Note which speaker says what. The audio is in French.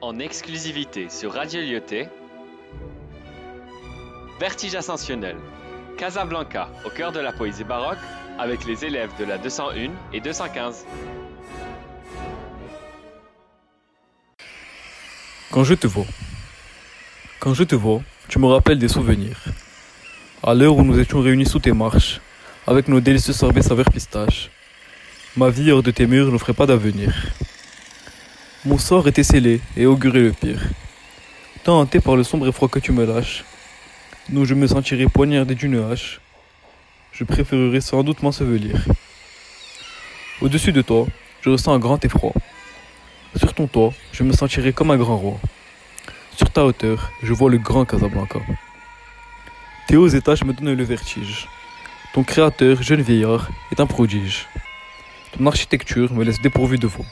Speaker 1: en exclusivité sur Radio Lyoté. Vertige ascensionnel. Casablanca, au cœur de la poésie baroque, avec les élèves de la 201 et 215.
Speaker 2: Quand je te vois, quand je te vois, tu me rappelles des souvenirs. À l'heure où nous étions réunis sous tes marches, avec nos délicieux sorbets saveur pistache, ma vie hors de tes murs n'offrait pas d'avenir. Mon sort était scellé et augurait le pire. Tant par le sombre effroi que tu me lâches, nous je me sentirais poignardé d'une hache, je préférerais sans doute m'ensevelir. Au-dessus de toi, je ressens un grand effroi. Sur ton toit, je me sentirais comme un grand roi. Sur ta hauteur, je vois le grand Casablanca. Tes hauts étages me donnent le vertige. Ton créateur, jeune vieillard, est un prodige. Ton architecture me laisse dépourvu de voix.